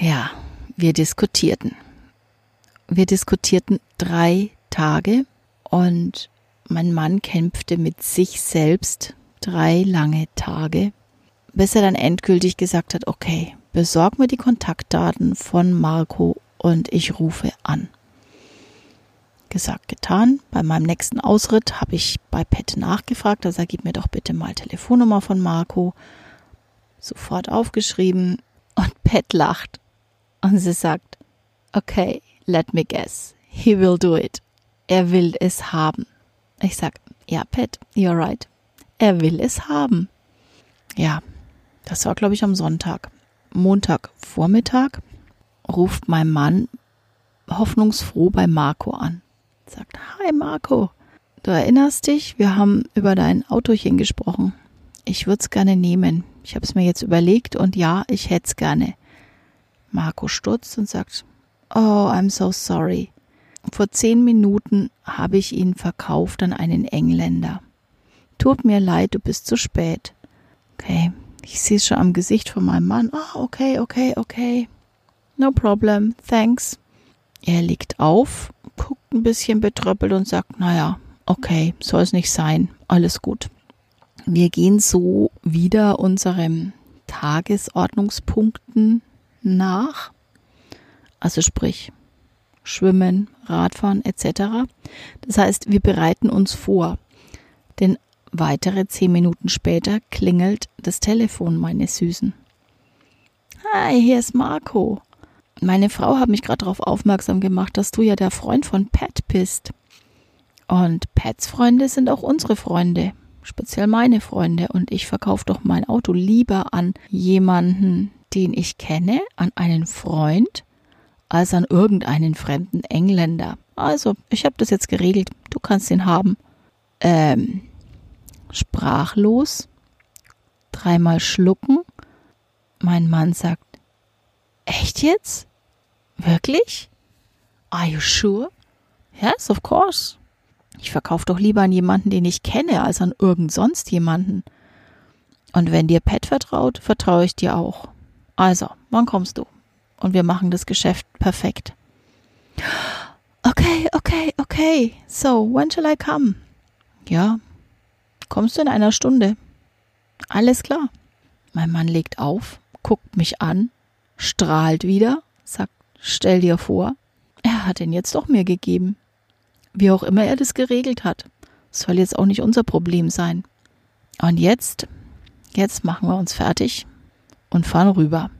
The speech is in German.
Ja, wir diskutierten. Wir diskutierten drei Tage und mein Mann kämpfte mit sich selbst drei lange Tage, bis er dann endgültig gesagt hat, okay, besorg mir die Kontaktdaten von Marco und ich rufe an. Gesagt, getan. Bei meinem nächsten Ausritt habe ich bei Pat nachgefragt, also gib mir doch bitte mal Telefonnummer von Marco. Sofort aufgeschrieben und Pat lacht und sie sagt, okay, let me guess, he will do it. Er will es haben. Ich sag, ja, Pat, you're right. Er will es haben. Ja, das war, glaube ich, am Sonntag. Montagvormittag ruft mein Mann hoffnungsfroh bei Marco an. Sagt, hi Marco, du erinnerst dich, wir haben über dein Autochen gesprochen. Ich würde es gerne nehmen. Ich habe es mir jetzt überlegt und ja, ich hätte es gerne. Marco stutzt und sagt, oh, I'm so sorry. Vor zehn Minuten habe ich ihn verkauft an einen Engländer. Tut mir leid, du bist zu spät. Okay, ich sehe es schon am Gesicht von meinem Mann. Ah, oh, okay, okay, okay. No problem, thanks. Er legt auf, guckt ein bisschen betröppelt und sagt, naja, okay, soll es nicht sein, alles gut. Wir gehen so wieder unseren Tagesordnungspunkten nach. Also sprich, Schwimmen, Radfahren etc. Das heißt, wir bereiten uns vor. Denn Weitere zehn Minuten später klingelt das Telefon, meine Süßen. Hi, hier ist Marco. Meine Frau hat mich gerade darauf aufmerksam gemacht, dass du ja der Freund von Pat bist. Und Pats Freunde sind auch unsere Freunde, speziell meine Freunde. Und ich verkaufe doch mein Auto lieber an jemanden, den ich kenne, an einen Freund, als an irgendeinen fremden Engländer. Also, ich habe das jetzt geregelt. Du kannst ihn haben. Ähm, sprachlos, dreimal schlucken. Mein Mann sagt, echt jetzt? Wirklich? Are you sure? Yes, of course. Ich verkaufe doch lieber an jemanden, den ich kenne, als an irgend sonst jemanden. Und wenn dir Pat vertraut, vertraue ich dir auch. Also, wann kommst du? Und wir machen das Geschäft perfekt. Okay, okay, okay. So, when shall I come? Ja, Kommst du in einer Stunde? Alles klar. Mein Mann legt auf, guckt mich an, strahlt wieder, sagt, stell dir vor, er hat ihn jetzt doch mir gegeben. Wie auch immer er das geregelt hat. Soll jetzt auch nicht unser Problem sein. Und jetzt, jetzt machen wir uns fertig und fahren rüber.